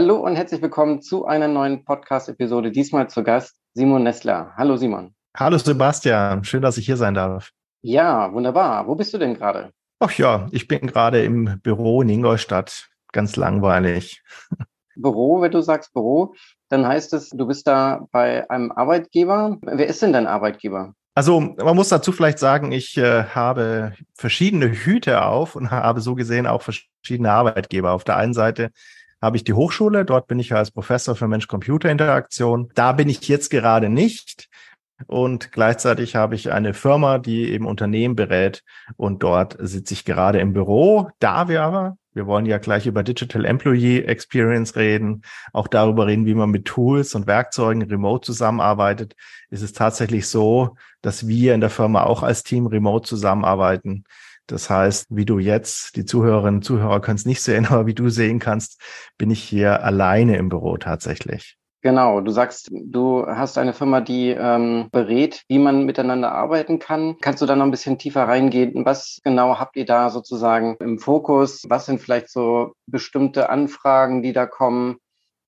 Hallo und herzlich willkommen zu einer neuen Podcast-Episode. Diesmal zu Gast Simon Nessler. Hallo Simon. Hallo Sebastian, schön, dass ich hier sein darf. Ja, wunderbar. Wo bist du denn gerade? Ach ja, ich bin gerade im Büro in Ingolstadt. Ganz langweilig. Büro, wenn du sagst Büro, dann heißt es, du bist da bei einem Arbeitgeber. Wer ist denn dein Arbeitgeber? Also man muss dazu vielleicht sagen, ich äh, habe verschiedene Hüte auf und habe so gesehen auch verschiedene Arbeitgeber. Auf der einen Seite habe ich die Hochschule. Dort bin ich als Professor für Mensch-Computer-Interaktion. Da bin ich jetzt gerade nicht. Und gleichzeitig habe ich eine Firma, die eben Unternehmen berät. Und dort sitze ich gerade im Büro. Da wir aber, wir wollen ja gleich über Digital Employee Experience reden, auch darüber reden, wie man mit Tools und Werkzeugen remote zusammenarbeitet, ist es tatsächlich so, dass wir in der Firma auch als Team remote zusammenarbeiten. Das heißt, wie du jetzt, die Zuhörerinnen und Zuhörer können es nicht sehen, aber wie du sehen kannst, bin ich hier alleine im Büro tatsächlich. Genau, du sagst, du hast eine Firma, die ähm, berät, wie man miteinander arbeiten kann. Kannst du da noch ein bisschen tiefer reingehen? Was genau habt ihr da sozusagen im Fokus? Was sind vielleicht so bestimmte Anfragen, die da kommen?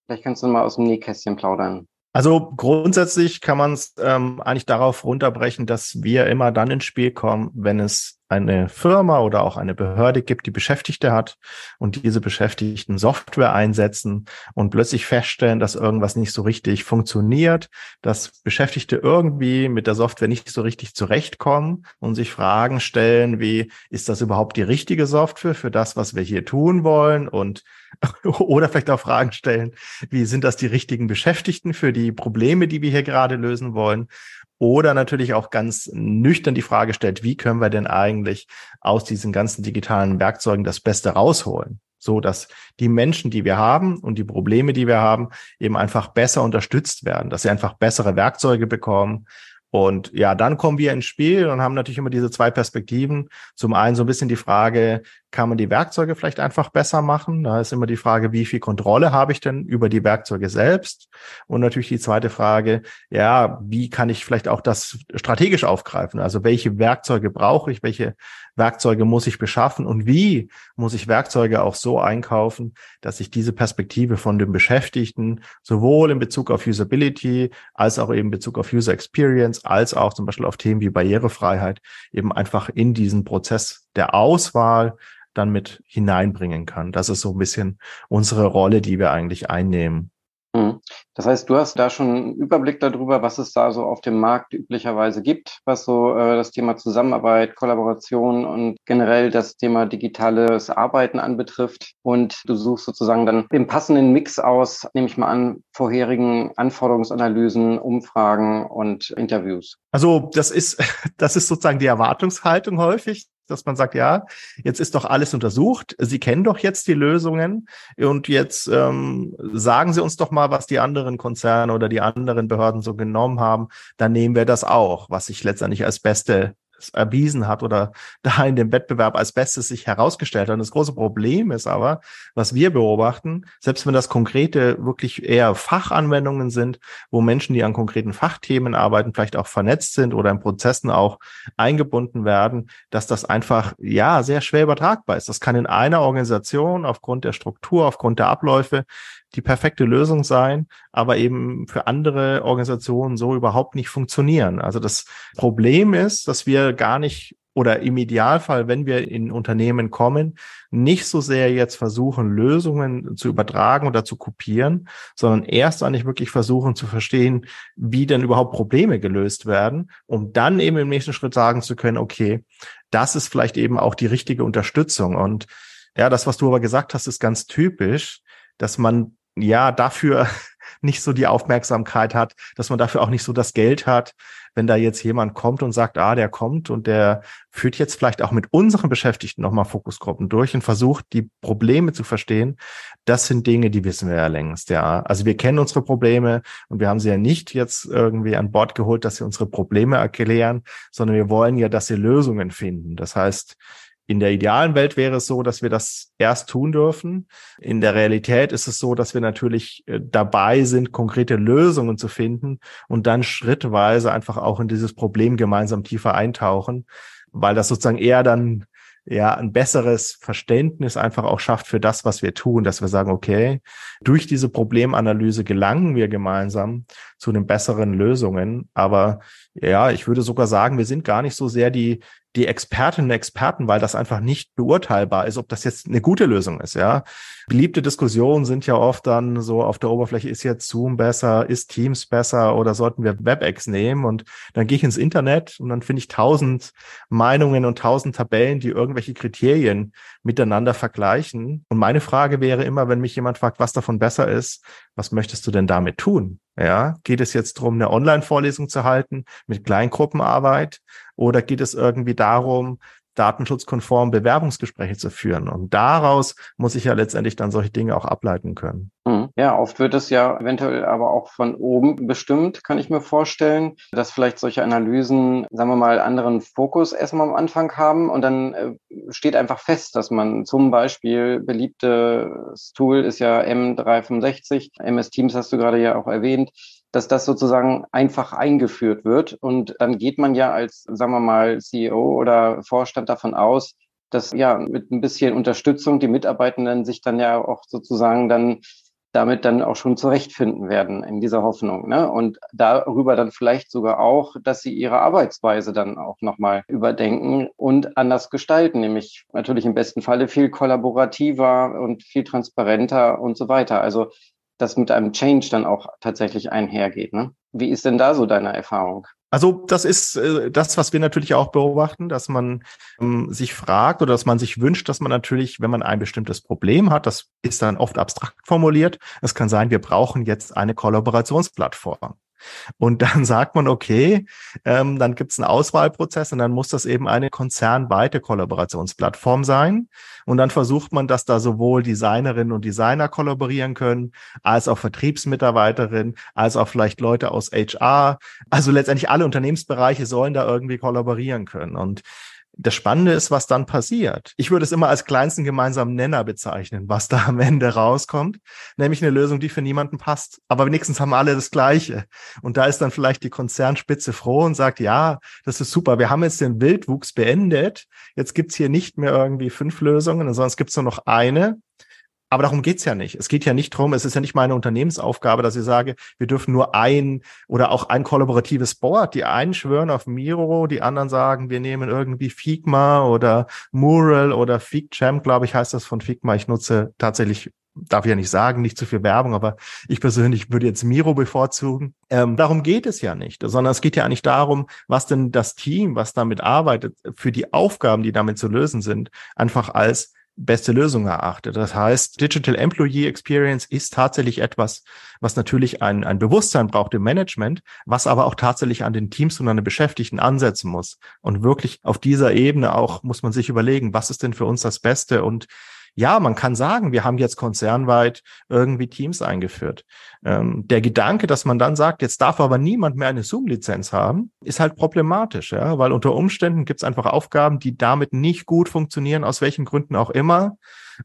Vielleicht kannst du mal aus dem Nähkästchen plaudern. Also grundsätzlich kann man es ähm, eigentlich darauf runterbrechen, dass wir immer dann ins Spiel kommen, wenn es eine Firma oder auch eine Behörde gibt, die Beschäftigte hat und diese Beschäftigten Software einsetzen und plötzlich feststellen, dass irgendwas nicht so richtig funktioniert, dass Beschäftigte irgendwie mit der Software nicht so richtig zurechtkommen und sich Fragen stellen wie, ist das überhaupt die richtige Software für das, was wir hier tun wollen? Und oder vielleicht auch Fragen stellen, wie sind das die richtigen Beschäftigten für die Probleme, die wir hier gerade lösen wollen? Oder natürlich auch ganz nüchtern die Frage stellt, wie können wir denn eigentlich aus diesen ganzen digitalen Werkzeugen das Beste rausholen? So dass die Menschen, die wir haben und die Probleme, die wir haben, eben einfach besser unterstützt werden, dass sie einfach bessere Werkzeuge bekommen, und ja, dann kommen wir ins Spiel und haben natürlich immer diese zwei Perspektiven. Zum einen so ein bisschen die Frage, kann man die Werkzeuge vielleicht einfach besser machen? Da ist immer die Frage, wie viel Kontrolle habe ich denn über die Werkzeuge selbst? Und natürlich die zweite Frage, ja, wie kann ich vielleicht auch das strategisch aufgreifen? Also welche Werkzeuge brauche ich? Welche Werkzeuge muss ich beschaffen? Und wie muss ich Werkzeuge auch so einkaufen, dass ich diese Perspektive von dem Beschäftigten sowohl in Bezug auf Usability als auch eben in Bezug auf User Experience als auch zum Beispiel auf Themen wie Barrierefreiheit eben einfach in diesen Prozess der Auswahl dann mit hineinbringen kann. Das ist so ein bisschen unsere Rolle, die wir eigentlich einnehmen. Mhm. Das heißt, du hast da schon einen Überblick darüber, was es da so auf dem Markt üblicherweise gibt, was so äh, das Thema Zusammenarbeit, Kollaboration und generell das Thema digitales Arbeiten anbetrifft. Und du suchst sozusagen dann den passenden Mix aus, nehme ich mal an, vorherigen Anforderungsanalysen, Umfragen und Interviews. Also das ist, das ist sozusagen die Erwartungshaltung häufig dass man sagt, ja, jetzt ist doch alles untersucht, Sie kennen doch jetzt die Lösungen und jetzt ähm, sagen Sie uns doch mal, was die anderen Konzerne oder die anderen Behörden so genommen haben, dann nehmen wir das auch, was sich letztendlich als beste erwiesen hat oder da in dem Wettbewerb als Bestes sich herausgestellt hat. Und das große Problem ist aber, was wir beobachten, selbst wenn das konkrete, wirklich eher Fachanwendungen sind, wo Menschen, die an konkreten Fachthemen arbeiten, vielleicht auch vernetzt sind oder in Prozessen auch eingebunden werden, dass das einfach, ja, sehr schwer übertragbar ist. Das kann in einer Organisation aufgrund der Struktur, aufgrund der Abläufe die perfekte Lösung sein, aber eben für andere Organisationen so überhaupt nicht funktionieren. Also das Problem ist, dass wir gar nicht oder im Idealfall, wenn wir in Unternehmen kommen, nicht so sehr jetzt versuchen, Lösungen zu übertragen oder zu kopieren, sondern erst eigentlich wirklich versuchen zu verstehen, wie denn überhaupt Probleme gelöst werden, um dann eben im nächsten Schritt sagen zu können, okay, das ist vielleicht eben auch die richtige Unterstützung. Und ja, das, was du aber gesagt hast, ist ganz typisch, dass man ja dafür nicht so die Aufmerksamkeit hat, dass man dafür auch nicht so das Geld hat, wenn da jetzt jemand kommt und sagt, ah, der kommt und der führt jetzt vielleicht auch mit unseren Beschäftigten nochmal Fokusgruppen durch und versucht, die Probleme zu verstehen. Das sind Dinge, die wissen wir ja längst, ja. Also wir kennen unsere Probleme und wir haben sie ja nicht jetzt irgendwie an Bord geholt, dass sie unsere Probleme erklären, sondern wir wollen ja, dass sie Lösungen finden. Das heißt, in der idealen Welt wäre es so, dass wir das erst tun dürfen. In der Realität ist es so, dass wir natürlich äh, dabei sind, konkrete Lösungen zu finden und dann schrittweise einfach auch in dieses Problem gemeinsam tiefer eintauchen, weil das sozusagen eher dann ja ein besseres Verständnis einfach auch schafft für das, was wir tun, dass wir sagen, okay, durch diese Problemanalyse gelangen wir gemeinsam zu den besseren Lösungen. Aber ja, ich würde sogar sagen, wir sind gar nicht so sehr die die Expertinnen und Experten, weil das einfach nicht beurteilbar ist, ob das jetzt eine gute Lösung ist, ja. Beliebte Diskussionen sind ja oft dann so auf der Oberfläche, ist jetzt Zoom besser, ist Teams besser oder sollten wir WebEx nehmen? Und dann gehe ich ins Internet und dann finde ich tausend Meinungen und tausend Tabellen, die irgendwelche Kriterien miteinander vergleichen. Und meine Frage wäre immer, wenn mich jemand fragt, was davon besser ist, was möchtest du denn damit tun? Ja, geht es jetzt darum, eine Online-Vorlesung zu halten mit Kleingruppenarbeit oder geht es irgendwie darum, datenschutzkonform Bewerbungsgespräche zu führen. Und daraus muss ich ja letztendlich dann solche Dinge auch ableiten können. Hm. Ja, oft wird es ja eventuell aber auch von oben bestimmt, kann ich mir vorstellen, dass vielleicht solche Analysen, sagen wir mal, anderen Fokus erstmal am Anfang haben und dann äh, steht einfach fest, dass man zum Beispiel beliebtes Tool ist ja M365, MS Teams hast du gerade ja auch erwähnt, dass das sozusagen einfach eingeführt wird. Und dann geht man ja als, sagen wir mal, CEO oder Vorstand davon aus, dass ja mit ein bisschen Unterstützung die Mitarbeitenden sich dann ja auch sozusagen dann damit dann auch schon zurechtfinden werden in dieser Hoffnung. Ne? Und darüber dann vielleicht sogar auch, dass sie ihre Arbeitsweise dann auch nochmal überdenken und anders gestalten, nämlich natürlich im besten Falle viel kollaborativer und viel transparenter und so weiter. Also das mit einem Change dann auch tatsächlich einhergeht. Ne? Wie ist denn da so deine Erfahrung? Also das ist äh, das, was wir natürlich auch beobachten, dass man ähm, sich fragt oder dass man sich wünscht, dass man natürlich, wenn man ein bestimmtes Problem hat, das ist dann oft abstrakt formuliert. Es kann sein, wir brauchen jetzt eine Kollaborationsplattform. Und dann sagt man, okay, ähm, dann gibt es einen Auswahlprozess und dann muss das eben eine konzernweite Kollaborationsplattform sein. Und dann versucht man, dass da sowohl Designerinnen und Designer kollaborieren können, als auch Vertriebsmitarbeiterinnen, als auch vielleicht Leute aus HR. Also letztendlich alle Unternehmensbereiche sollen da irgendwie kollaborieren können. Und das Spannende ist, was dann passiert. Ich würde es immer als kleinsten gemeinsamen Nenner bezeichnen, was da am Ende rauskommt, nämlich eine Lösung, die für niemanden passt. Aber wenigstens haben alle das Gleiche. Und da ist dann vielleicht die Konzernspitze froh und sagt, ja, das ist super, wir haben jetzt den Wildwuchs beendet. Jetzt gibt's hier nicht mehr irgendwie fünf Lösungen, sondern es gibt nur noch eine. Aber darum geht's ja nicht. Es geht ja nicht drum, es ist ja nicht meine Unternehmensaufgabe, dass ich sage, wir dürfen nur ein oder auch ein kollaboratives Board. Die einen schwören auf Miro, die anderen sagen, wir nehmen irgendwie Figma oder Mural oder FigJam, glaube ich, heißt das von Figma. Ich nutze tatsächlich darf ich ja nicht sagen, nicht zu viel Werbung, aber ich persönlich würde jetzt Miro bevorzugen. Ähm, darum geht es ja nicht, sondern es geht ja eigentlich darum, was denn das Team, was damit arbeitet, für die Aufgaben, die damit zu lösen sind, einfach als beste Lösung erachtet. Das heißt, Digital Employee Experience ist tatsächlich etwas, was natürlich ein, ein Bewusstsein braucht im Management, was aber auch tatsächlich an den Teams und an den Beschäftigten ansetzen muss. Und wirklich auf dieser Ebene auch muss man sich überlegen, was ist denn für uns das Beste und ja, man kann sagen, wir haben jetzt konzernweit irgendwie Teams eingeführt. Ähm, der Gedanke, dass man dann sagt, jetzt darf aber niemand mehr eine Zoom-Lizenz haben, ist halt problematisch, ja, weil unter Umständen gibt es einfach Aufgaben, die damit nicht gut funktionieren, aus welchen Gründen auch immer.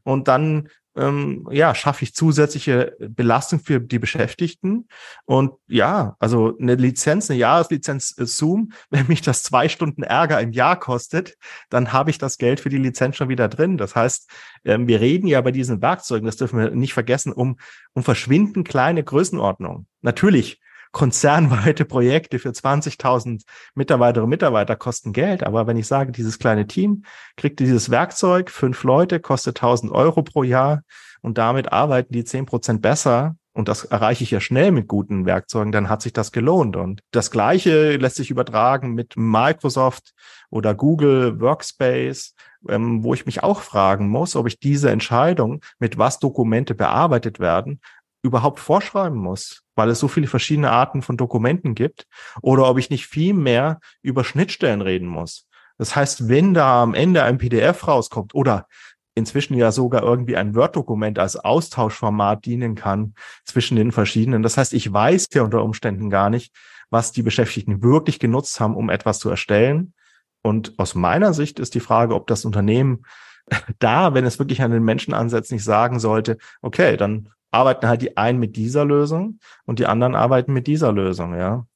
Und dann ähm, ja, schaffe ich zusätzliche Belastung für die Beschäftigten. Und ja, also eine Lizenz, eine Jahreslizenz äh, Zoom, wenn mich das zwei Stunden Ärger im Jahr kostet, dann habe ich das Geld für die Lizenz schon wieder drin. Das heißt, ähm, wir reden ja bei diesen Werkzeugen, das dürfen wir nicht vergessen, um, um verschwinden kleine Größenordnungen. Natürlich konzernweite Projekte für 20.000 Mitarbeiterinnen und Mitarbeiter kosten Geld. Aber wenn ich sage, dieses kleine Team kriegt dieses Werkzeug, fünf Leute, kostet 1.000 Euro pro Jahr und damit arbeiten die zehn Prozent besser, und das erreiche ich ja schnell mit guten Werkzeugen, dann hat sich das gelohnt. Und das Gleiche lässt sich übertragen mit Microsoft oder Google Workspace, ähm, wo ich mich auch fragen muss, ob ich diese Entscheidung, mit was Dokumente bearbeitet werden, überhaupt vorschreiben muss, weil es so viele verschiedene Arten von Dokumenten gibt, oder ob ich nicht viel mehr über Schnittstellen reden muss. Das heißt, wenn da am Ende ein PDF rauskommt oder inzwischen ja sogar irgendwie ein Word-Dokument als Austauschformat dienen kann zwischen den verschiedenen. Das heißt, ich weiß ja unter Umständen gar nicht, was die Beschäftigten wirklich genutzt haben, um etwas zu erstellen. Und aus meiner Sicht ist die Frage, ob das Unternehmen da, wenn es wirklich an den Menschen ansetzt, nicht sagen sollte, okay, dann arbeiten halt die einen mit dieser Lösung und die anderen arbeiten mit dieser Lösung, ja.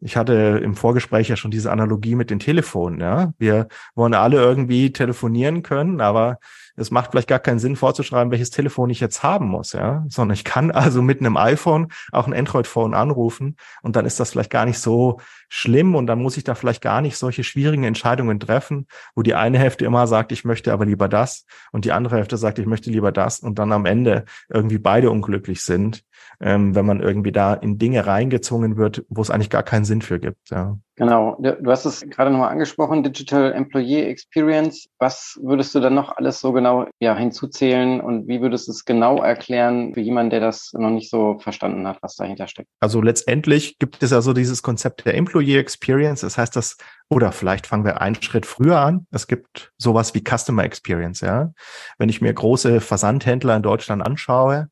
Ich hatte im Vorgespräch ja schon diese Analogie mit den Telefonen. Ja, wir wollen alle irgendwie telefonieren können, aber es macht vielleicht gar keinen Sinn vorzuschreiben, welches Telefon ich jetzt haben muss, ja, sondern ich kann also mit einem iPhone auch ein Android-Phone anrufen und dann ist das vielleicht gar nicht so schlimm und dann muss ich da vielleicht gar nicht solche schwierigen Entscheidungen treffen, wo die eine Hälfte immer sagt, ich möchte aber lieber das und die andere Hälfte sagt, ich möchte lieber das und dann am Ende irgendwie beide unglücklich sind, ähm, wenn man irgendwie da in Dinge reingezwungen wird, wo es eigentlich gar keinen Sinn für gibt, ja. Genau, du hast es gerade nochmal angesprochen, Digital Employee Experience. Was würdest du dann noch alles so genau ja, hinzuzählen und wie würdest du es genau erklären für jemanden, der das noch nicht so verstanden hat, was dahinter steckt? Also letztendlich gibt es ja so dieses Konzept der Employee Experience. Das heißt, dass, oder vielleicht fangen wir einen Schritt früher an. Es gibt sowas wie Customer Experience, ja. Wenn ich mir große Versandhändler in Deutschland anschaue,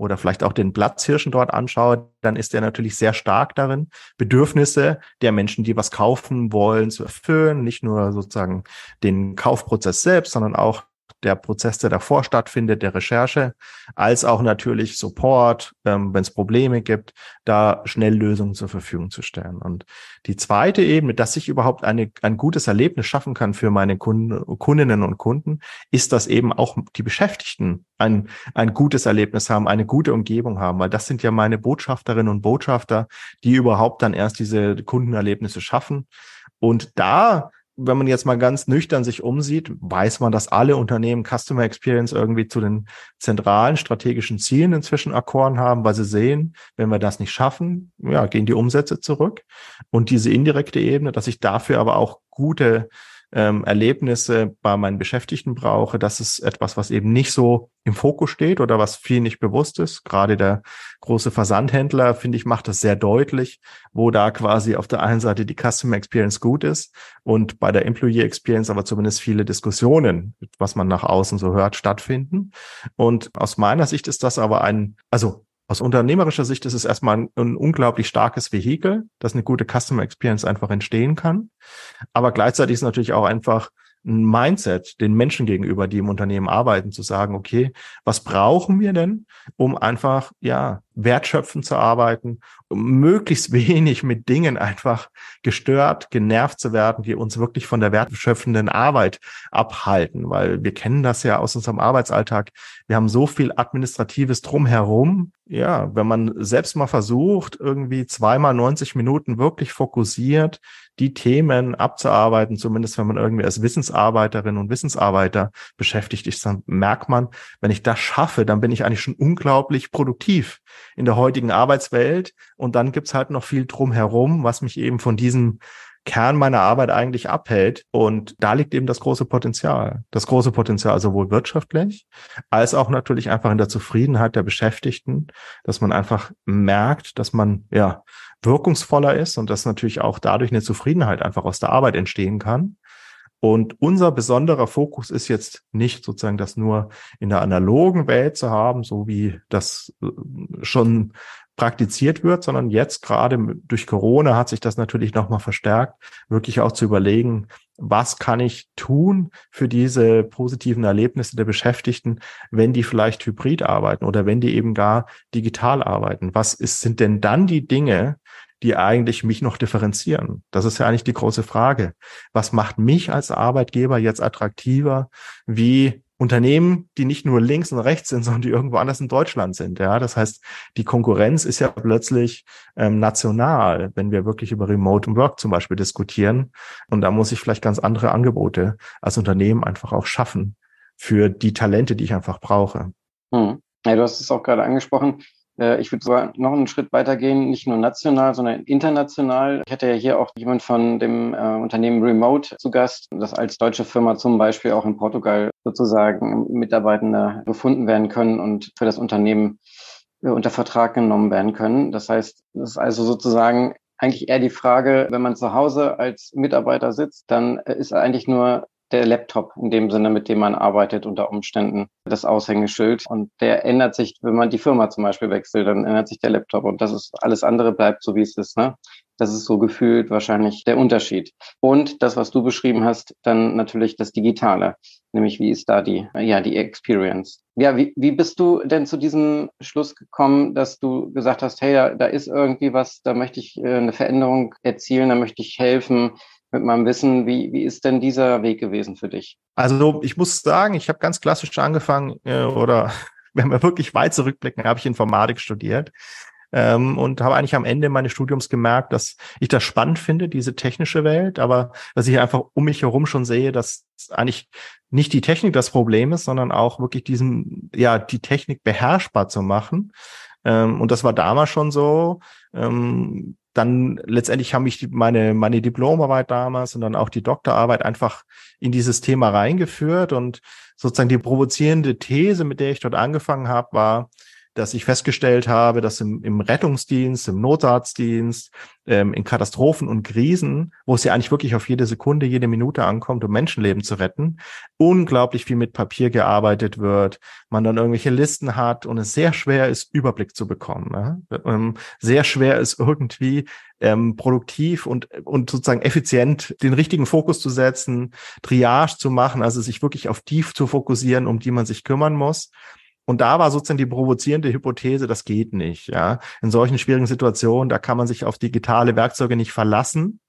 oder vielleicht auch den Platzhirschen dort anschaue, dann ist er natürlich sehr stark darin, Bedürfnisse der Menschen, die was kaufen wollen, zu erfüllen. Nicht nur sozusagen den Kaufprozess selbst, sondern auch der Prozess, der davor stattfindet, der Recherche, als auch natürlich Support, ähm, wenn es Probleme gibt, da schnell Lösungen zur Verfügung zu stellen. Und die zweite Ebene, dass ich überhaupt eine, ein gutes Erlebnis schaffen kann für meine Kunden, Kundinnen und Kunden, ist, dass eben auch die Beschäftigten ein, ein gutes Erlebnis haben, eine gute Umgebung haben, weil das sind ja meine Botschafterinnen und Botschafter, die überhaupt dann erst diese Kundenerlebnisse schaffen. Und da wenn man jetzt mal ganz nüchtern sich umsieht, weiß man, dass alle Unternehmen Customer Experience irgendwie zu den zentralen strategischen Zielen inzwischen erkoren haben, weil sie sehen, wenn wir das nicht schaffen, ja, gehen die Umsätze zurück. Und diese indirekte Ebene, dass ich dafür aber auch gute ähm, Erlebnisse bei meinen Beschäftigten brauche, das ist etwas, was eben nicht so im Fokus steht oder was viel nicht bewusst ist. Gerade der große Versandhändler, finde ich, macht das sehr deutlich, wo da quasi auf der einen Seite die Customer Experience gut ist und bei der Employee Experience aber zumindest viele Diskussionen, was man nach außen so hört, stattfinden. Und aus meiner Sicht ist das aber ein, also aus unternehmerischer Sicht ist es erstmal ein, ein, unglaublich starkes Vehikel, dass eine gute Customer Experience einfach entstehen kann. Aber gleichzeitig ist natürlich auch einfach ein Mindset den Menschen gegenüber, die im Unternehmen arbeiten, zu sagen, okay, was brauchen wir denn, um einfach, ja, wertschöpfend zu arbeiten, um möglichst wenig mit Dingen einfach gestört, genervt zu werden, die uns wirklich von der wertschöpfenden Arbeit abhalten, weil wir kennen das ja aus unserem Arbeitsalltag. Wir haben so viel administratives drumherum. Ja, wenn man selbst mal versucht, irgendwie zweimal 90 Minuten wirklich fokussiert die Themen abzuarbeiten, zumindest wenn man irgendwie als Wissensarbeiterin und Wissensarbeiter beschäftigt ist, dann merkt man, wenn ich das schaffe, dann bin ich eigentlich schon unglaublich produktiv in der heutigen Arbeitswelt. Und dann gibt's halt noch viel drumherum, was mich eben von diesem Kern meiner Arbeit eigentlich abhält. Und da liegt eben das große Potenzial. Das große Potenzial sowohl wirtschaftlich als auch natürlich einfach in der Zufriedenheit der Beschäftigten, dass man einfach merkt, dass man ja wirkungsvoller ist und dass natürlich auch dadurch eine Zufriedenheit einfach aus der Arbeit entstehen kann. Und unser besonderer Fokus ist jetzt nicht sozusagen das nur in der analogen Welt zu haben, so wie das äh, schon praktiziert wird, sondern jetzt gerade durch Corona hat sich das natürlich nochmal verstärkt, wirklich auch zu überlegen, was kann ich tun für diese positiven Erlebnisse der Beschäftigten, wenn die vielleicht hybrid arbeiten oder wenn die eben gar digital arbeiten? Was ist, sind denn dann die Dinge, die eigentlich mich noch differenzieren? Das ist ja eigentlich die große Frage. Was macht mich als Arbeitgeber jetzt attraktiver wie Unternehmen, die nicht nur links und rechts sind, sondern die irgendwo anders in Deutschland sind. Ja, das heißt, die Konkurrenz ist ja plötzlich ähm, national, wenn wir wirklich über Remote Work zum Beispiel diskutieren. Und da muss ich vielleicht ganz andere Angebote als Unternehmen einfach auch schaffen für die Talente, die ich einfach brauche. Hm. Ja, du hast es auch gerade angesprochen. Äh, ich würde sogar noch einen Schritt weitergehen, nicht nur national, sondern international. Ich hatte ja hier auch jemand von dem äh, Unternehmen Remote zu Gast, das als deutsche Firma zum Beispiel auch in Portugal sozusagen Mitarbeitende gefunden werden können und für das Unternehmen äh, unter Vertrag genommen werden können. Das heißt, das ist also sozusagen eigentlich eher die Frage, wenn man zu Hause als Mitarbeiter sitzt, dann ist eigentlich nur der Laptop in dem Sinne, mit dem man arbeitet unter Umständen, das Aushängeschild. Und der ändert sich, wenn man die Firma zum Beispiel wechselt, dann ändert sich der Laptop und das ist alles andere bleibt so, wie es ist. Ne? Das ist so gefühlt wahrscheinlich der Unterschied. Und das, was du beschrieben hast, dann natürlich das Digitale. Nämlich, wie ist da die, ja, die Experience? Ja, wie, wie bist du denn zu diesem Schluss gekommen, dass du gesagt hast, hey, da, da ist irgendwie was, da möchte ich äh, eine Veränderung erzielen, da möchte ich helfen mit meinem Wissen. Wie, wie ist denn dieser Weg gewesen für dich? Also ich muss sagen, ich habe ganz klassisch angefangen äh, oder wenn wir wirklich weit zurückblicken, habe ich Informatik studiert ähm, und habe eigentlich am Ende meines Studiums gemerkt, dass ich das spannend finde, diese technische Welt, aber dass ich einfach um mich herum schon sehe, dass eigentlich nicht die Technik das Problem ist, sondern auch wirklich diesen, ja, die Technik beherrschbar zu machen. Ähm, und das war damals schon so. Ähm, dann letztendlich haben mich meine, meine Diplomarbeit damals und dann auch die Doktorarbeit einfach in dieses Thema reingeführt. Und sozusagen die provozierende These, mit der ich dort angefangen habe, war, dass ich festgestellt habe, dass im, im Rettungsdienst, im Notarztdienst, ähm, in Katastrophen und Krisen, wo es ja eigentlich wirklich auf jede Sekunde, jede Minute ankommt, um Menschenleben zu retten, unglaublich viel mit Papier gearbeitet wird, man dann irgendwelche Listen hat und es sehr schwer ist, Überblick zu bekommen. Ne? Ähm, sehr schwer ist irgendwie ähm, produktiv und, und sozusagen effizient den richtigen Fokus zu setzen, Triage zu machen, also sich wirklich auf die zu fokussieren, um die man sich kümmern muss. Und da war sozusagen die provozierende Hypothese, das geht nicht. Ja, in solchen schwierigen Situationen, da kann man sich auf digitale Werkzeuge nicht verlassen.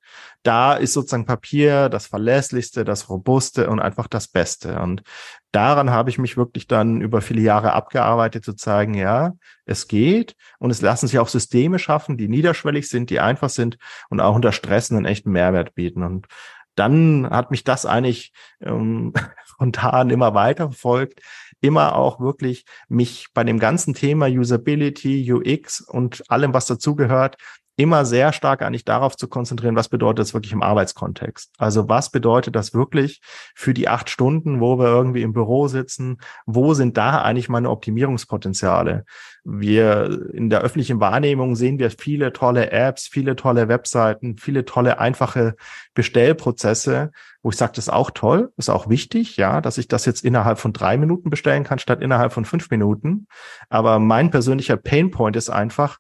Da ist sozusagen Papier das verlässlichste, das robuste und einfach das Beste. Und daran habe ich mich wirklich dann über viele Jahre abgearbeitet, zu zeigen, ja, es geht und es lassen sich auch Systeme schaffen, die niederschwellig sind, die einfach sind und auch unter Stress einen echten Mehrwert bieten. Und dann hat mich das eigentlich ähm, spontan immer weiter verfolgt, immer auch wirklich mich bei dem ganzen Thema Usability, UX und allem, was dazugehört, immer sehr stark eigentlich darauf zu konzentrieren, was bedeutet das wirklich im Arbeitskontext. Also was bedeutet das wirklich für die acht Stunden, wo wir irgendwie im Büro sitzen? Wo sind da eigentlich meine Optimierungspotenziale? Wir in der öffentlichen Wahrnehmung sehen wir viele tolle Apps, viele tolle Webseiten, viele tolle einfache Bestellprozesse, wo ich sage, das ist auch toll, ist auch wichtig, ja, dass ich das jetzt innerhalb von drei Minuten bestellen kann, statt innerhalb von fünf Minuten. Aber mein persönlicher Painpoint ist einfach,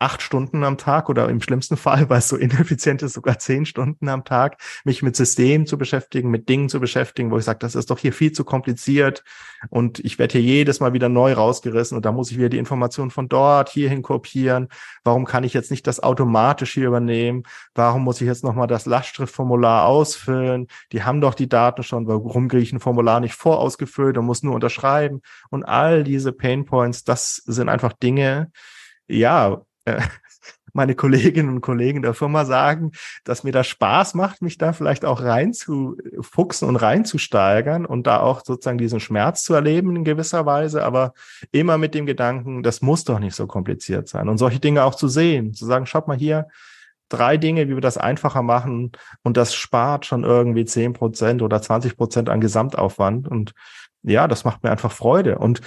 acht Stunden am Tag oder im schlimmsten Fall, weil es so ineffizient ist, sogar zehn Stunden am Tag, mich mit Systemen zu beschäftigen, mit Dingen zu beschäftigen, wo ich sage, das ist doch hier viel zu kompliziert und ich werde hier jedes Mal wieder neu rausgerissen und da muss ich wieder die Informationen von dort hierhin kopieren. Warum kann ich jetzt nicht das automatisch hier übernehmen? Warum muss ich jetzt nochmal das Lastschriftformular ausfüllen? Die haben doch die Daten schon. Warum kriege ich ein Formular nicht vorausgefüllt und muss nur unterschreiben? Und all diese Painpoints, das sind einfach Dinge, ja, äh, meine Kolleginnen und Kollegen der Firma sagen, dass mir das Spaß macht, mich da vielleicht auch reinzufuchsen und reinzusteigern und da auch sozusagen diesen Schmerz zu erleben in gewisser Weise, aber immer mit dem Gedanken, das muss doch nicht so kompliziert sein. Und solche Dinge auch zu sehen, zu sagen, schaut mal hier, drei Dinge, wie wir das einfacher machen und das spart schon irgendwie zehn Prozent oder 20 Prozent an Gesamtaufwand. Und ja, das macht mir einfach Freude. Und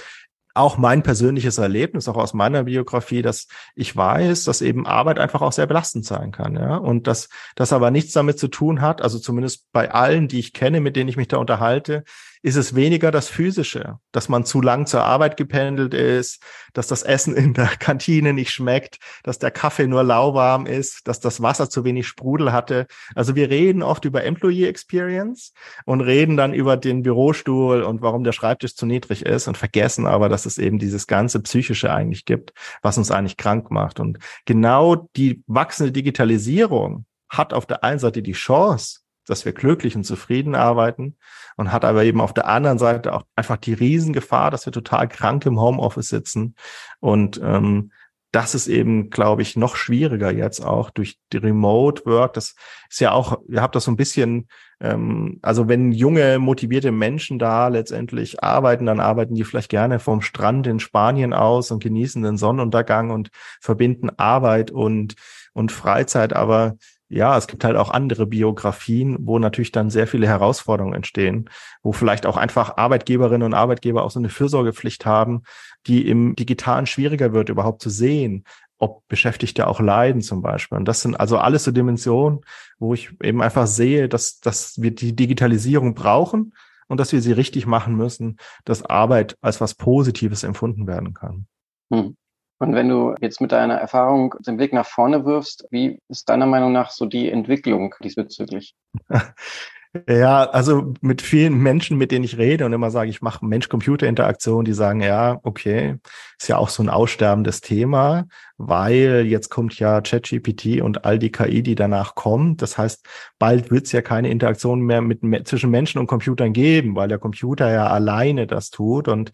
auch mein persönliches Erlebnis, auch aus meiner Biografie, dass ich weiß, dass eben Arbeit einfach auch sehr belastend sein kann, ja. Und dass das aber nichts damit zu tun hat, also zumindest bei allen, die ich kenne, mit denen ich mich da unterhalte, ist es weniger das Physische, dass man zu lang zur Arbeit gependelt ist, dass das Essen in der Kantine nicht schmeckt, dass der Kaffee nur lauwarm ist, dass das Wasser zu wenig Sprudel hatte. Also wir reden oft über Employee Experience und reden dann über den Bürostuhl und warum der Schreibtisch zu niedrig ist und vergessen aber, dass es eben dieses ganze Psychische eigentlich gibt, was uns eigentlich krank macht. Und genau die wachsende Digitalisierung hat auf der einen Seite die Chance, dass wir glücklich und zufrieden arbeiten und hat aber eben auf der anderen Seite auch einfach die Riesengefahr, dass wir total krank im Homeoffice sitzen und ähm, das ist eben, glaube ich, noch schwieriger jetzt auch durch die Remote Work. Das ist ja auch, ihr habt das so ein bisschen, ähm, also wenn junge, motivierte Menschen da letztendlich arbeiten, dann arbeiten die vielleicht gerne vom Strand in Spanien aus und genießen den Sonnenuntergang und verbinden Arbeit und, und Freizeit. Aber ja, es gibt halt auch andere Biografien, wo natürlich dann sehr viele Herausforderungen entstehen, wo vielleicht auch einfach Arbeitgeberinnen und Arbeitgeber auch so eine Fürsorgepflicht haben, die im Digitalen schwieriger wird, überhaupt zu sehen, ob Beschäftigte auch leiden zum Beispiel. Und das sind also alles so Dimensionen, wo ich eben einfach sehe, dass, dass wir die Digitalisierung brauchen und dass wir sie richtig machen müssen, dass Arbeit als was Positives empfunden werden kann. Hm. Und wenn du jetzt mit deiner Erfahrung den Blick nach vorne wirfst, wie ist deiner Meinung nach so die Entwicklung diesbezüglich? Ja, also mit vielen Menschen, mit denen ich rede und immer sage, ich mache Mensch-Computer-Interaktion, die sagen, ja, okay, ist ja auch so ein aussterbendes Thema, weil jetzt kommt ja ChatGPT und all die KI, die danach kommt. Das heißt, bald wird es ja keine Interaktion mehr mit, zwischen Menschen und Computern geben, weil der Computer ja alleine das tut und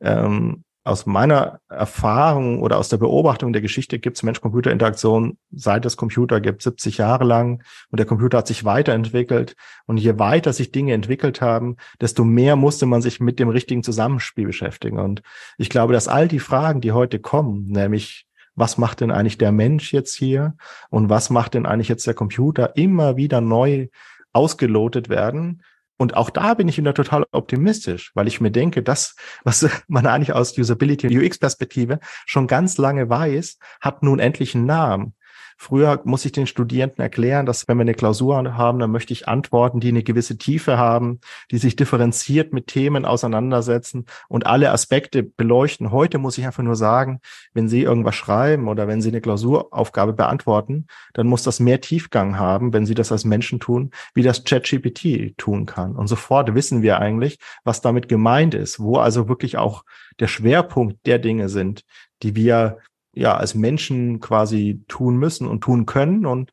ähm, aus meiner Erfahrung oder aus der Beobachtung der Geschichte gibt es Mensch-Computer-Interaktion seit es Computer gibt, 70 Jahre lang. Und der Computer hat sich weiterentwickelt. Und je weiter sich Dinge entwickelt haben, desto mehr musste man sich mit dem richtigen Zusammenspiel beschäftigen. Und ich glaube, dass all die Fragen, die heute kommen, nämlich was macht denn eigentlich der Mensch jetzt hier und was macht denn eigentlich jetzt der Computer, immer wieder neu ausgelotet werden und auch da bin ich wieder total optimistisch, weil ich mir denke, das, was man eigentlich aus Usability und UX-Perspektive schon ganz lange weiß, hat nun endlich einen Namen. Früher muss ich den Studierenden erklären, dass wenn wir eine Klausur haben, dann möchte ich Antworten, die eine gewisse Tiefe haben, die sich differenziert mit Themen auseinandersetzen und alle Aspekte beleuchten. Heute muss ich einfach nur sagen, wenn Sie irgendwas schreiben oder wenn Sie eine Klausuraufgabe beantworten, dann muss das mehr Tiefgang haben, wenn Sie das als Menschen tun, wie das ChatGPT tun kann. Und sofort wissen wir eigentlich, was damit gemeint ist, wo also wirklich auch der Schwerpunkt der Dinge sind, die wir ja als Menschen quasi tun müssen und tun können. Und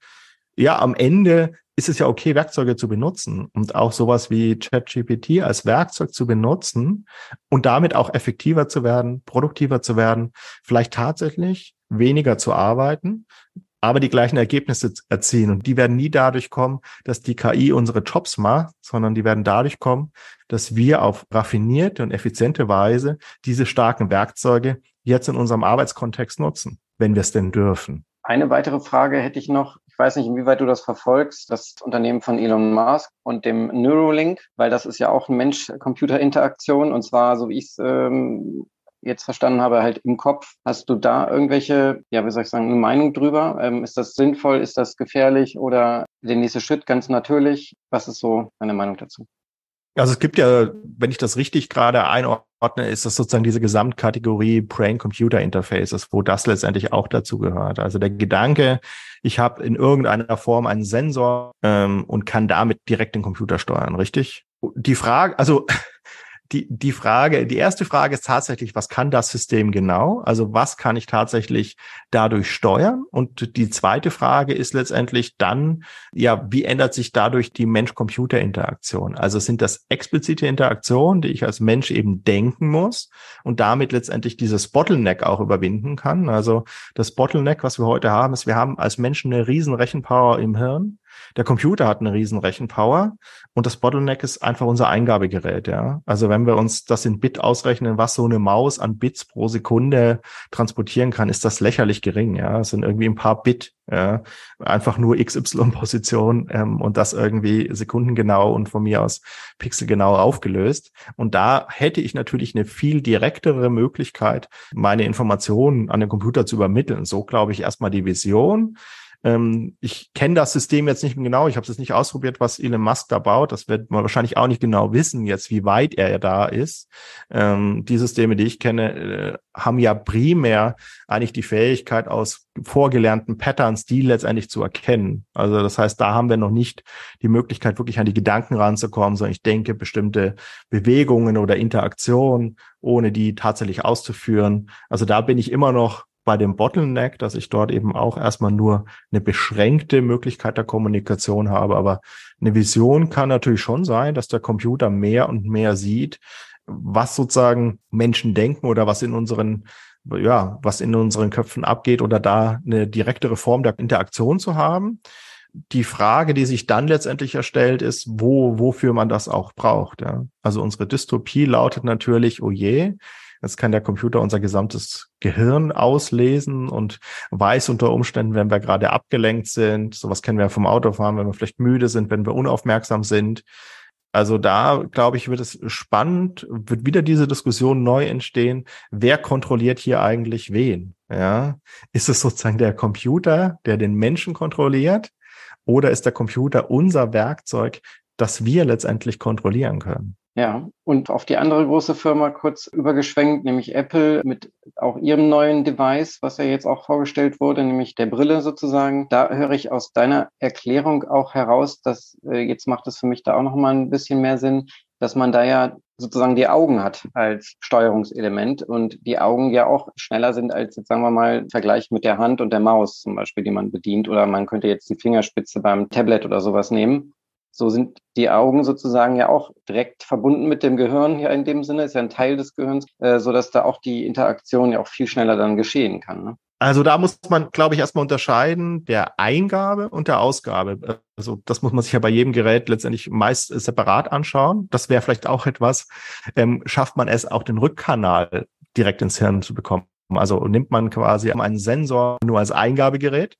ja, am Ende ist es ja okay, Werkzeuge zu benutzen und auch sowas wie ChatGPT als Werkzeug zu benutzen und damit auch effektiver zu werden, produktiver zu werden, vielleicht tatsächlich weniger zu arbeiten, aber die gleichen Ergebnisse erzielen. Und die werden nie dadurch kommen, dass die KI unsere Jobs macht, sondern die werden dadurch kommen, dass wir auf raffinierte und effiziente Weise diese starken Werkzeuge jetzt in unserem Arbeitskontext nutzen, wenn wir es denn dürfen. Eine weitere Frage hätte ich noch. Ich weiß nicht, inwieweit du das verfolgst, das Unternehmen von Elon Musk und dem Neuralink, weil das ist ja auch eine Mensch-Computer-Interaktion und zwar, so wie ich es ähm, jetzt verstanden habe, halt im Kopf. Hast du da irgendwelche, ja, wie soll ich sagen, eine Meinung drüber? Ähm, ist das sinnvoll? Ist das gefährlich oder der nächste Schritt ganz natürlich? Was ist so deine Meinung dazu? Also es gibt ja, wenn ich das richtig gerade einordne, ist das sozusagen diese Gesamtkategorie Brain-Computer-Interfaces, wo das letztendlich auch dazu gehört. Also der Gedanke, ich habe in irgendeiner Form einen Sensor ähm, und kann damit direkt den Computer steuern, richtig? Die Frage, also die, die Frage, die erste Frage ist tatsächlich, was kann das System genau? Also was kann ich tatsächlich dadurch steuern? Und die zweite Frage ist letztendlich dann, ja, wie ändert sich dadurch die Mensch-Computer-Interaktion? Also sind das explizite Interaktionen, die ich als Mensch eben denken muss und damit letztendlich dieses Bottleneck auch überwinden kann? Also das Bottleneck, was wir heute haben, ist, wir haben als Menschen eine riesen Rechenpower im Hirn der Computer hat eine riesen Rechenpower und das Bottleneck ist einfach unser Eingabegerät, ja. Also wenn wir uns das in Bit ausrechnen, was so eine Maus an Bits pro Sekunde transportieren kann, ist das lächerlich gering, ja. Es sind irgendwie ein paar Bit, ja. Einfach nur XY-Position ähm, und das irgendwie sekundengenau und von mir aus pixelgenau aufgelöst. Und da hätte ich natürlich eine viel direktere Möglichkeit, meine Informationen an den Computer zu übermitteln. So glaube ich erstmal die Vision. Ähm, ich kenne das System jetzt nicht genau. Ich habe es nicht ausprobiert, was Elon Musk da baut. Das wird man wahrscheinlich auch nicht genau wissen jetzt, wie weit er da ist. Ähm, die Systeme, die ich kenne, äh, haben ja primär eigentlich die Fähigkeit aus vorgelernten Patterns, die letztendlich zu erkennen. Also das heißt, da haben wir noch nicht die Möglichkeit, wirklich an die Gedanken ranzukommen, sondern ich denke, bestimmte Bewegungen oder Interaktionen, ohne die tatsächlich auszuführen. Also da bin ich immer noch bei dem Bottleneck, dass ich dort eben auch erstmal nur eine beschränkte Möglichkeit der Kommunikation habe. Aber eine Vision kann natürlich schon sein, dass der Computer mehr und mehr sieht, was sozusagen Menschen denken oder was in unseren ja, was in unseren Köpfen abgeht oder da eine direktere Form der Interaktion zu haben. Die Frage, die sich dann letztendlich erstellt, ist, wo, wofür man das auch braucht. Ja. Also unsere Dystopie lautet natürlich, oh je, Jetzt kann der Computer unser gesamtes Gehirn auslesen und weiß unter Umständen, wenn wir gerade abgelenkt sind. Sowas kennen wir vom Autofahren, wenn wir vielleicht müde sind, wenn wir unaufmerksam sind. Also da, glaube ich, wird es spannend, wird wieder diese Diskussion neu entstehen. Wer kontrolliert hier eigentlich wen? Ja, ist es sozusagen der Computer, der den Menschen kontrolliert? Oder ist der Computer unser Werkzeug, das wir letztendlich kontrollieren können. Ja, und auf die andere große Firma kurz übergeschwenkt, nämlich Apple mit auch ihrem neuen Device, was ja jetzt auch vorgestellt wurde, nämlich der Brille sozusagen. Da höre ich aus deiner Erklärung auch heraus, dass äh, jetzt macht es für mich da auch noch mal ein bisschen mehr Sinn, dass man da ja sozusagen die Augen hat als Steuerungselement und die Augen ja auch schneller sind als jetzt sagen wir mal im Vergleich mit der Hand und der Maus zum Beispiel, die man bedient oder man könnte jetzt die Fingerspitze beim Tablet oder sowas nehmen. So sind die Augen sozusagen ja auch direkt verbunden mit dem Gehirn hier in dem Sinne, ist ja ein Teil des Gehirns, äh, so dass da auch die Interaktion ja auch viel schneller dann geschehen kann. Ne? Also da muss man, glaube ich, erstmal unterscheiden der Eingabe und der Ausgabe. Also das muss man sich ja bei jedem Gerät letztendlich meist separat anschauen. Das wäre vielleicht auch etwas, ähm, schafft man es auch den Rückkanal direkt ins Hirn zu bekommen. Also nimmt man quasi einen Sensor nur als Eingabegerät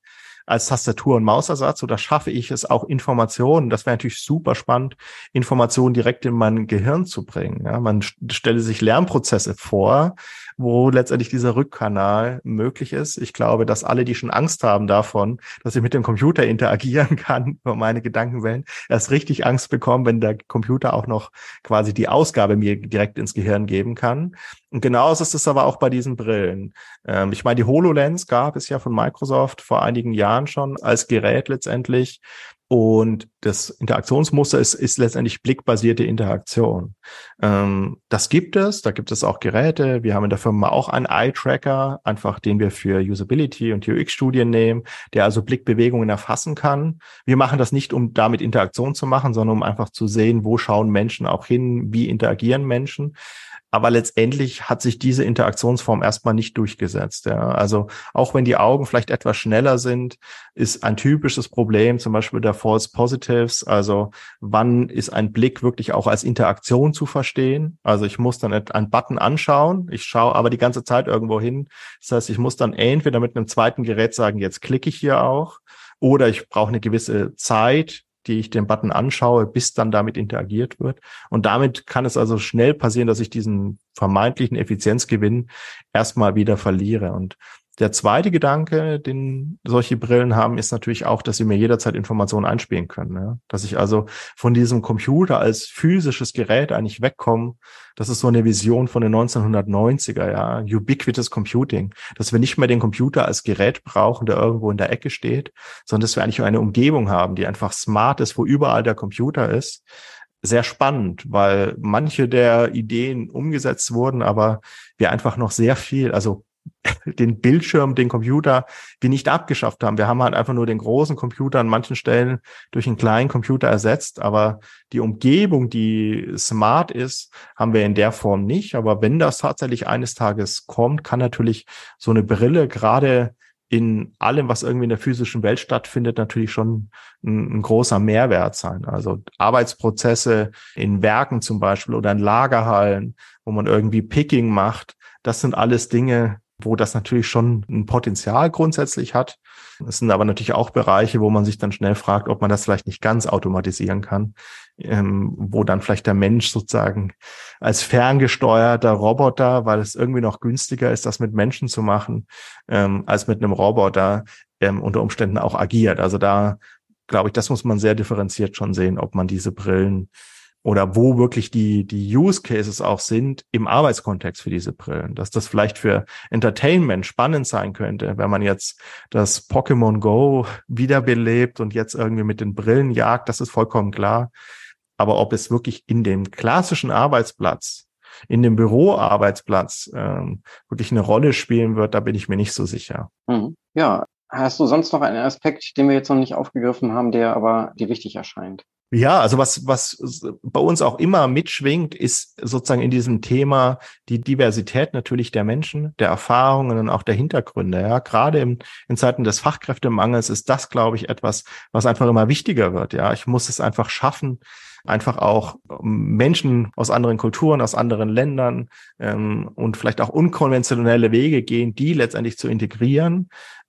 als Tastatur- und Mausersatz oder schaffe ich es auch Informationen, das wäre natürlich super spannend, Informationen direkt in mein Gehirn zu bringen. Ja, man stelle sich Lernprozesse vor, wo letztendlich dieser Rückkanal möglich ist. Ich glaube, dass alle, die schon Angst haben davon, dass ich mit dem Computer interagieren kann über meine Gedankenwellen, erst richtig Angst bekommen, wenn der Computer auch noch quasi die Ausgabe mir direkt ins Gehirn geben kann. Und genauso ist es aber auch bei diesen Brillen. Ähm, ich meine, die HoloLens gab es ja von Microsoft vor einigen Jahren schon als Gerät letztendlich. Und das Interaktionsmuster ist, ist letztendlich blickbasierte Interaktion. Ähm, das gibt es, da gibt es auch Geräte. Wir haben in der Firma auch einen Eye-Tracker, einfach den wir für Usability und UX-Studien nehmen, der also Blickbewegungen erfassen kann. Wir machen das nicht, um damit Interaktion zu machen, sondern um einfach zu sehen, wo schauen Menschen auch hin, wie interagieren Menschen. Aber letztendlich hat sich diese Interaktionsform erstmal nicht durchgesetzt. Ja. Also auch wenn die Augen vielleicht etwas schneller sind, ist ein typisches Problem zum Beispiel der False Positives. Also wann ist ein Blick wirklich auch als Interaktion zu verstehen? Also ich muss dann einen Button anschauen, ich schaue aber die ganze Zeit irgendwo hin. Das heißt, ich muss dann entweder mit einem zweiten Gerät sagen, jetzt klicke ich hier auch, oder ich brauche eine gewisse Zeit, die ich den Button anschaue, bis dann damit interagiert wird. Und damit kann es also schnell passieren, dass ich diesen vermeintlichen Effizienzgewinn erstmal wieder verliere. Und der zweite Gedanke, den solche Brillen haben, ist natürlich auch, dass sie mir jederzeit Informationen einspielen können. Ja? Dass ich also von diesem Computer als physisches Gerät eigentlich wegkomme. Das ist so eine Vision von den 1990er, ja, Ubiquitous Computing. Dass wir nicht mehr den Computer als Gerät brauchen, der irgendwo in der Ecke steht, sondern dass wir eigentlich eine Umgebung haben, die einfach smart ist, wo überall der Computer ist sehr spannend, weil manche der Ideen umgesetzt wurden, aber wir einfach noch sehr viel, also den Bildschirm, den Computer, wir nicht abgeschafft haben. Wir haben halt einfach nur den großen Computer an manchen Stellen durch einen kleinen Computer ersetzt, aber die Umgebung, die smart ist, haben wir in der Form nicht. Aber wenn das tatsächlich eines Tages kommt, kann natürlich so eine Brille gerade in allem, was irgendwie in der physischen Welt stattfindet, natürlich schon ein, ein, großer Mehrwert sein. Also Arbeitsprozesse in Werken zum Beispiel oder in Lagerhallen, wo man irgendwie Picking macht, das sind alles Dinge, wo das natürlich schon ein Potenzial grundsätzlich hat. Es sind aber natürlich auch Bereiche, wo man sich dann schnell fragt, ob man das vielleicht nicht ganz automatisieren kann, ähm, wo dann vielleicht der Mensch sozusagen als ferngesteuerter Roboter, weil es irgendwie noch günstiger ist, das mit Menschen zu machen, ähm, als mit einem Roboter ähm, unter Umständen auch agiert. Also da glaube ich, das muss man sehr differenziert schon sehen, ob man diese Brillen oder wo wirklich die, die Use Cases auch sind im Arbeitskontext für diese Brillen. Dass das vielleicht für Entertainment spannend sein könnte, wenn man jetzt das Pokémon Go wiederbelebt und jetzt irgendwie mit den Brillen jagt, das ist vollkommen klar. Aber ob es wirklich in dem klassischen Arbeitsplatz, in dem Büroarbeitsplatz ähm, wirklich eine Rolle spielen wird, da bin ich mir nicht so sicher. Mhm. Ja, Hast du sonst noch einen Aspekt, den wir jetzt noch nicht aufgegriffen haben, der aber dir wichtig erscheint? Ja, also was, was bei uns auch immer mitschwingt, ist sozusagen in diesem Thema die Diversität natürlich der Menschen, der Erfahrungen und auch der Hintergründe. Ja, gerade im, in Zeiten des Fachkräftemangels ist das, glaube ich, etwas, was einfach immer wichtiger wird. Ja, ich muss es einfach schaffen, einfach auch Menschen aus anderen Kulturen, aus anderen Ländern ähm, und vielleicht auch unkonventionelle Wege gehen, die letztendlich zu integrieren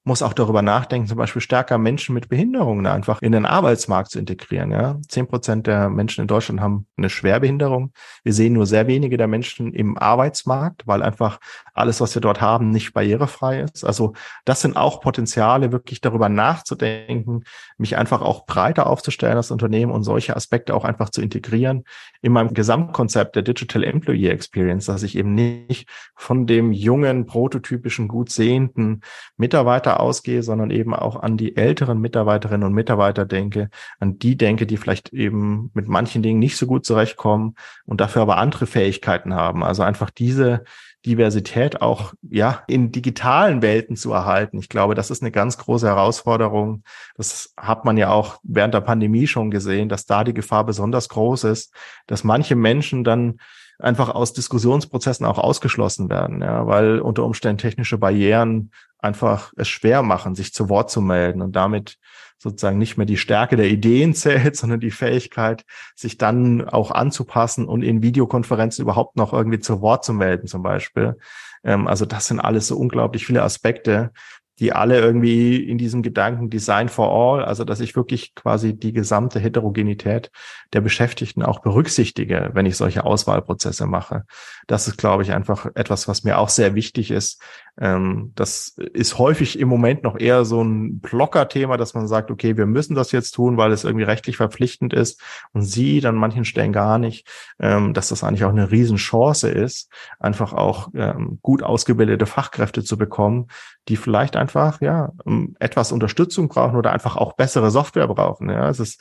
muss auch darüber nachdenken, zum Beispiel stärker Menschen mit Behinderungen einfach in den Arbeitsmarkt zu integrieren. Ja, zehn Prozent der Menschen in Deutschland haben eine Schwerbehinderung. Wir sehen nur sehr wenige der Menschen im Arbeitsmarkt, weil einfach alles, was wir dort haben, nicht barrierefrei ist. Also das sind auch Potenziale, wirklich darüber nachzudenken, mich einfach auch breiter aufzustellen als Unternehmen und solche Aspekte auch einfach zu integrieren in meinem Gesamtkonzept der Digital Employee Experience, dass ich eben nicht von dem jungen, prototypischen, gut sehenden Mitarbeiter ausgehe, sondern eben auch an die älteren Mitarbeiterinnen und Mitarbeiter denke, an die denke, die vielleicht eben mit manchen Dingen nicht so gut zurechtkommen und dafür aber andere Fähigkeiten haben. Also einfach diese Diversität auch ja in digitalen Welten zu erhalten. Ich glaube, das ist eine ganz große Herausforderung. Das hat man ja auch während der Pandemie schon gesehen, dass da die Gefahr besonders groß ist, dass manche Menschen dann einfach aus Diskussionsprozessen auch ausgeschlossen werden, ja, weil unter Umständen technische Barrieren einfach es schwer machen, sich zu Wort zu melden und damit sozusagen nicht mehr die Stärke der Ideen zählt, sondern die Fähigkeit, sich dann auch anzupassen und in Videokonferenzen überhaupt noch irgendwie zu Wort zu melden, zum Beispiel. Ähm, also das sind alles so unglaublich viele Aspekte, die alle irgendwie in diesem Gedanken Design for All, also dass ich wirklich quasi die gesamte Heterogenität der Beschäftigten auch berücksichtige, wenn ich solche Auswahlprozesse mache. Das ist, glaube ich, einfach etwas, was mir auch sehr wichtig ist. Ähm, das ist häufig im Moment noch eher so ein Blocker-Thema, dass man sagt, okay, wir müssen das jetzt tun, weil es irgendwie rechtlich verpflichtend ist und sie dann manchen Stellen gar nicht, ähm, dass das eigentlich auch eine Riesenchance ist, einfach auch ähm, gut ausgebildete Fachkräfte zu bekommen, die vielleicht einfach ja ähm, etwas Unterstützung brauchen oder einfach auch bessere Software brauchen. Ja, es ist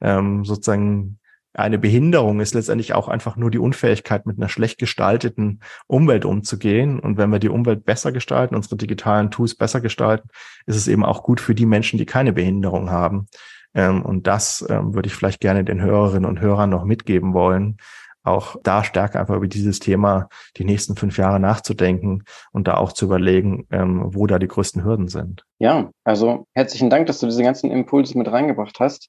ähm, sozusagen eine Behinderung ist letztendlich auch einfach nur die Unfähigkeit, mit einer schlecht gestalteten Umwelt umzugehen. Und wenn wir die Umwelt besser gestalten, unsere digitalen Tools besser gestalten, ist es eben auch gut für die Menschen, die keine Behinderung haben. Ähm, und das ähm, würde ich vielleicht gerne den Hörerinnen und Hörern noch mitgeben wollen, auch da stärker einfach über dieses Thema die nächsten fünf Jahre nachzudenken und da auch zu überlegen, ähm, wo da die größten Hürden sind. Ja, also herzlichen Dank, dass du diese ganzen Impulse mit reingebracht hast.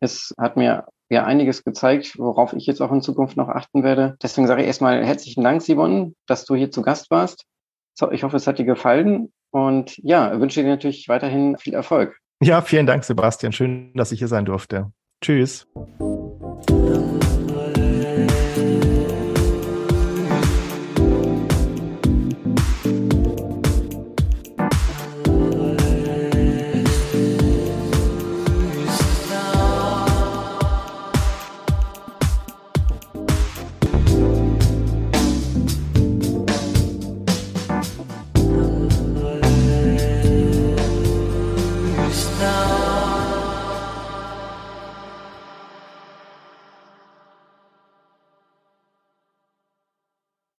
Es hat mir ja einiges gezeigt, worauf ich jetzt auch in Zukunft noch achten werde. Deswegen sage ich erstmal herzlichen Dank, Simon, dass du hier zu Gast warst. Ich hoffe, es hat dir gefallen und ja, wünsche dir natürlich weiterhin viel Erfolg. Ja, vielen Dank, Sebastian. Schön, dass ich hier sein durfte. Tschüss.